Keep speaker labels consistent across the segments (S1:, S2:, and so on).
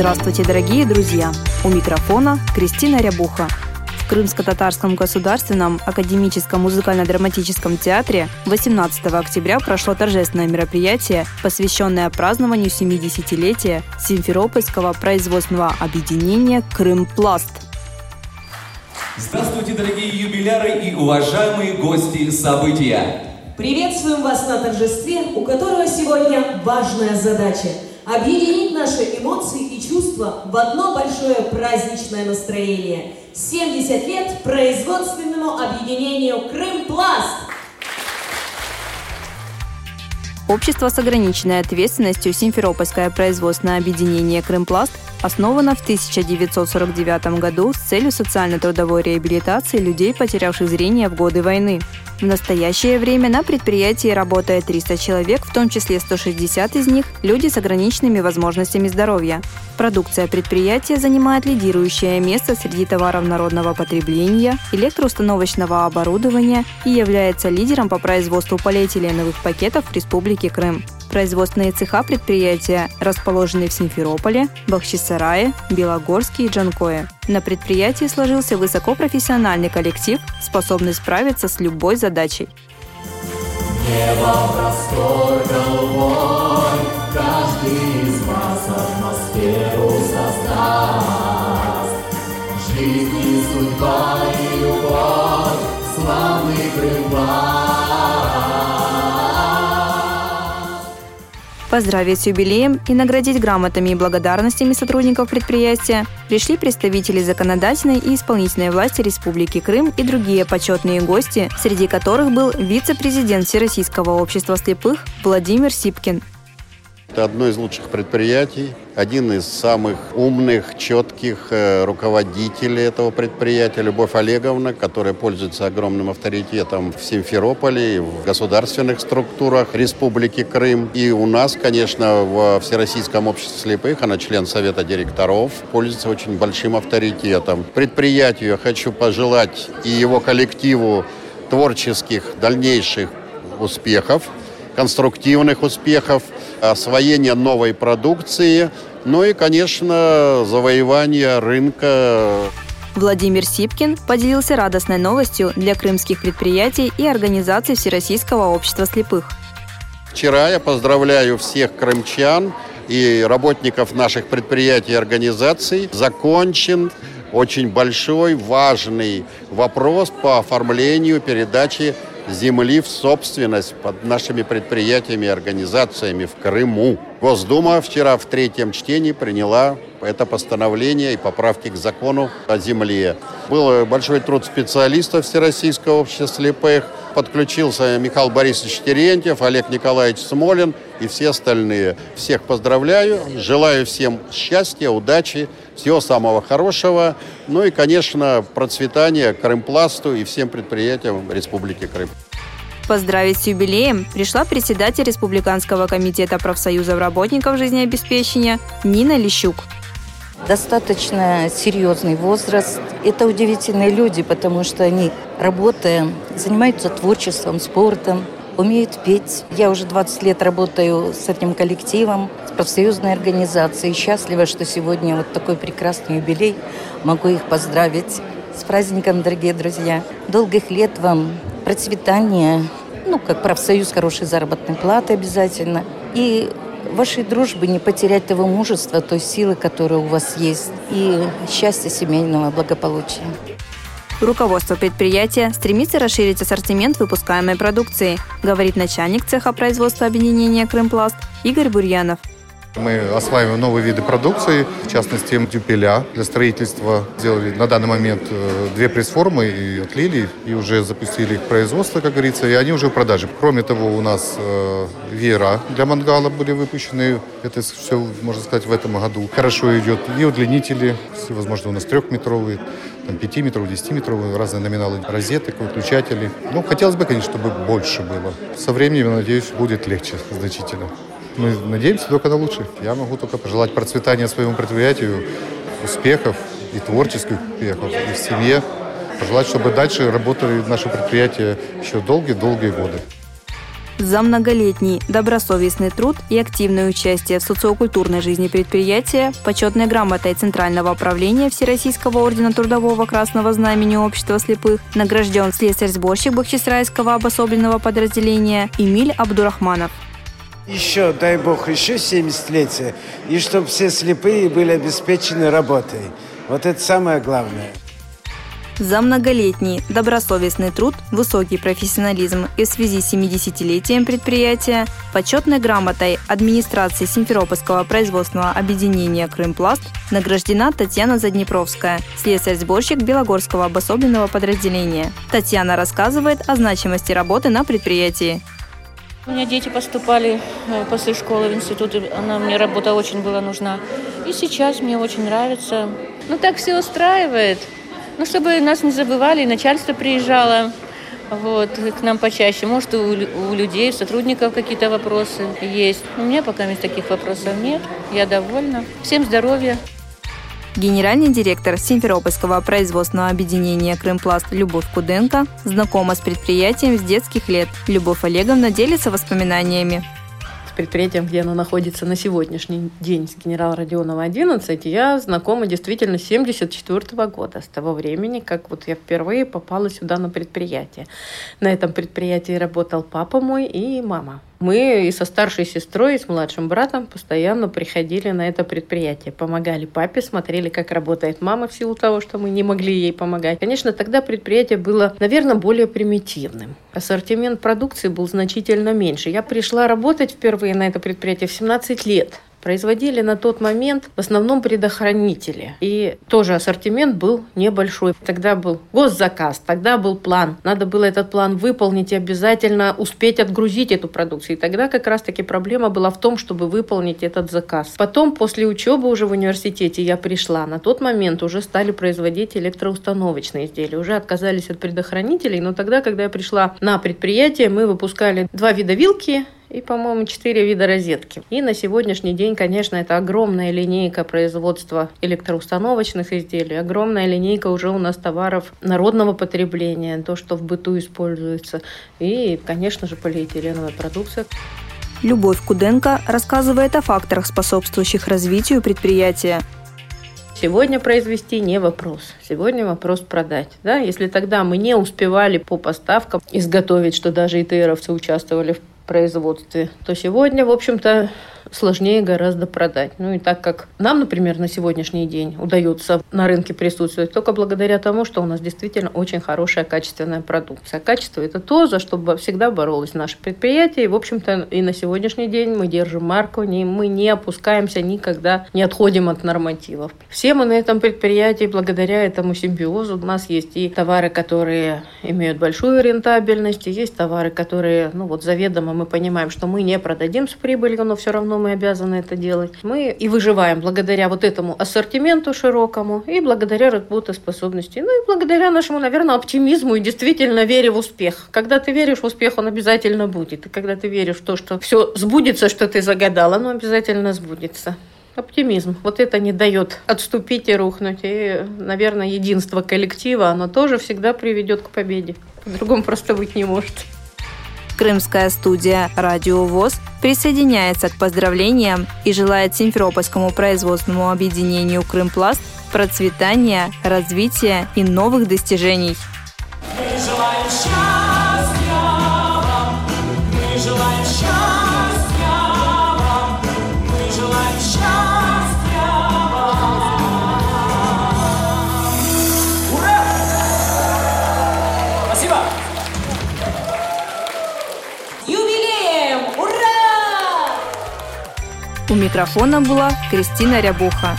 S1: Здравствуйте, дорогие друзья! У микрофона Кристина Рябуха. В Крымско-Татарском государственном академическом музыкально-драматическом театре 18 октября прошло торжественное мероприятие, посвященное празднованию 70-летия Симферопольского производственного объединения «Крымпласт».
S2: Здравствуйте, дорогие юбиляры и уважаемые гости события!
S3: Приветствуем вас на торжестве, у которого сегодня важная задача – объединить наши эмоции и чувства в одно большое праздничное настроение. 70 лет производственному объединению «Крымпласт».
S1: Общество с ограниченной ответственностью Симферопольское производственное объединение «Крымпласт» основано в 1949 году с целью социально-трудовой реабилитации людей, потерявших зрение в годы войны. В настоящее время на предприятии работает 300 человек, в том числе 160 из них – люди с ограниченными возможностями здоровья. Продукция предприятия занимает лидирующее место среди товаров народного потребления, электроустановочного оборудования и является лидером по производству полиэтиленовых пакетов в Республике Крым. Производственные цеха предприятия расположены в Симферополе, Бахчисарае, Белогорске и Джанкое. На предприятии сложился высокопрофессиональный коллектив, способный справиться с любой задачей. Небо простор голубой, каждый из вас атмосферу создаст. Жизнь и судьба и любовь, славный Крым Поздравить с юбилеем и наградить грамотами и благодарностями сотрудников предприятия пришли представители законодательной и исполнительной власти Республики Крым и другие почетные гости, среди которых был вице-президент Всероссийского общества слепых Владимир Сипкин.
S4: Это одно из лучших предприятий, один из самых умных, четких э, руководителей этого предприятия, Любовь Олеговна, которая пользуется огромным авторитетом в Симферополе, в государственных структурах Республики Крым. И у нас, конечно, в Всероссийском обществе слепых, она член Совета директоров, пользуется очень большим авторитетом. Предприятию я хочу пожелать и его коллективу творческих дальнейших успехов, конструктивных успехов, освоения новой продукции, ну и, конечно, завоевание рынка.
S1: Владимир Сипкин поделился радостной новостью для крымских предприятий и организаций Всероссийского общества слепых.
S4: Вчера я поздравляю всех крымчан и работников наших предприятий и организаций. Закончен очень большой, важный вопрос по оформлению передачи земли в собственность под нашими предприятиями и организациями в Крыму. Госдума вчера в третьем чтении приняла это постановление и поправки к закону о земле. Был большой труд специалистов Всероссийского общества слепых. Подключился Михаил Борисович Терентьев, Олег Николаевич Смолин и все остальные. Всех поздравляю, желаю всем счастья, удачи, всего самого хорошего. Ну и, конечно, процветания Крымпласту и всем предприятиям Республики Крым.
S1: Поздравить с юбилеем пришла председатель Республиканского комитета профсоюзов работников жизнеобеспечения Нина Лещук.
S5: Достаточно серьезный возраст. Это удивительные люди, потому что они, работая, занимаются творчеством, спортом, умеют петь. Я уже 20 лет работаю с этим коллективом, с профсоюзной организацией. Счастлива, что сегодня вот такой прекрасный юбилей. Могу их поздравить. С праздником, дорогие друзья. Долгих лет вам процветания, ну, как профсоюз, хорошей заработной платы обязательно. И вашей дружбы не потерять того мужества, той силы, которая у вас есть, и счастья семейного благополучия.
S1: Руководство предприятия стремится расширить ассортимент выпускаемой продукции, говорит начальник цеха производства объединения «Крымпласт» Игорь Бурьянов.
S6: Мы осваиваем новые виды продукции, в частности, дюпеля для строительства. Сделали на данный момент э, две пресс-формы и отлили, и уже запустили их производство, как говорится, и они уже в продаже. Кроме того, у нас э, веера для мангала были выпущены. Это все, можно сказать, в этом году. Хорошо идет. И удлинители, возможно, у нас трехметровые там, 5 метров, 10 метров, разные номиналы розеток, выключатели. Ну, хотелось бы, конечно, чтобы больше было. Со временем, надеюсь, будет легче значительно. Мы надеемся только на лучшее. Я могу только пожелать процветания своему предприятию, успехов и творческих успехов и в семье. Пожелать, чтобы дальше работали наши предприятия еще долгие-долгие годы.
S1: За многолетний добросовестный труд и активное участие в социокультурной жизни предприятия почетной грамотой Центрального управления Всероссийского ордена Трудового Красного Знамени Общества слепых награжден слесарь-сборщик Бахчисрайского обособленного подразделения Эмиль Абдурахманов.
S7: Еще, дай бог, еще 70 лет, и чтобы все слепые были обеспечены работой. Вот это самое главное.
S1: За многолетний добросовестный труд, высокий профессионализм и в связи с 70-летием предприятия почетной грамотой администрации Симферопольского производственного объединения «Крымпласт» награждена Татьяна Заднепровская, слесарь-сборщик Белогорского обособленного подразделения. Татьяна рассказывает о значимости работы на предприятии.
S8: У меня дети поступали э, после школы в институт, она мне работа очень была нужна. И сейчас мне очень нравится. Ну так все устраивает. Ну, чтобы нас не забывали, начальство приезжало вот, к нам почаще. Может, у, у людей, у сотрудников какие-то вопросы есть. У меня пока таких вопросов нет. Я довольна. Всем здоровья.
S1: Генеральный директор Симферопольского производственного объединения «Крымпласт» Любовь Куденко знакома с предприятием с детских лет. Любовь Олеговна делится воспоминаниями
S9: предприятием, где оно находится на сегодняшний день с генерала Родионова 11, я знакома действительно с 74 года, с того времени, как вот я впервые попала сюда на предприятие. На этом предприятии работал папа мой и мама. Мы и со старшей сестрой, и с младшим братом постоянно приходили на это предприятие, помогали папе, смотрели, как работает мама в силу того, что мы не могли ей помогать. Конечно, тогда предприятие было, наверное, более примитивным. Ассортимент продукции был значительно меньше. Я пришла работать впервые на это предприятие в 17 лет производили на тот момент в основном предохранители. И тоже ассортимент был небольшой. Тогда был госзаказ, тогда был план. Надо было этот план выполнить и обязательно успеть отгрузить эту продукцию. И тогда как раз-таки проблема была в том, чтобы выполнить этот заказ. Потом, после учебы уже в университете, я пришла. На тот момент уже стали производить электроустановочные изделия. Уже отказались от предохранителей. Но тогда, когда я пришла на предприятие, мы выпускали два вида вилки и, по-моему, четыре вида розетки. И на сегодняшний день, конечно, это огромная линейка производства электроустановочных изделий, огромная линейка уже у нас товаров народного потребления, то, что в быту используется, и, конечно же, полиэтиленовая продукция.
S1: Любовь Куденко рассказывает о факторах, способствующих развитию предприятия.
S9: Сегодня произвести не вопрос. Сегодня вопрос продать. Да? Если тогда мы не успевали по поставкам изготовить, что даже ИТРовцы участвовали в производстве, то сегодня, в общем-то, сложнее гораздо продать. Ну и так как нам, например, на сегодняшний день удается на рынке присутствовать только благодаря тому, что у нас действительно очень хорошая качественная продукция. Качество – это то, за что всегда боролось наше предприятие. И, в общем-то, и на сегодняшний день мы держим марку, не, мы не опускаемся никогда, не отходим от нормативов. Все мы на этом предприятии, благодаря этому симбиозу, у нас есть и товары, которые имеют большую рентабельность, и есть товары, которые, ну вот заведомо мы понимаем, что мы не продадим с прибылью, но все равно мы обязаны это делать. Мы и выживаем благодаря вот этому ассортименту широкому и благодаря работоспособности. Ну и благодаря нашему, наверное, оптимизму и действительно вере в успех. Когда ты веришь в успех, он обязательно будет. И когда ты веришь в то, что все сбудется, что ты загадал, оно обязательно сбудется. Оптимизм. Вот это не дает отступить и рухнуть. И, наверное, единство коллектива, оно тоже всегда приведет к победе. По-другому просто быть не может.
S1: Крымская студия «Радио ВОЗ» присоединяется к поздравлениям и желает Симферопольскому производственному объединению «Крымпласт» процветания, развития и новых достижений. Мы желаем счастья вам, мы желаем У микрофона была Кристина Рябуха.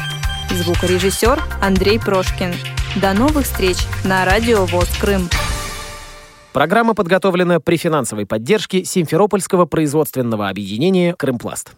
S1: Звукорежиссер Андрей Прошкин. До новых встреч на Радио ВОЗ Крым.
S10: Программа подготовлена при финансовой поддержке Симферопольского производственного объединения «Крымпласт».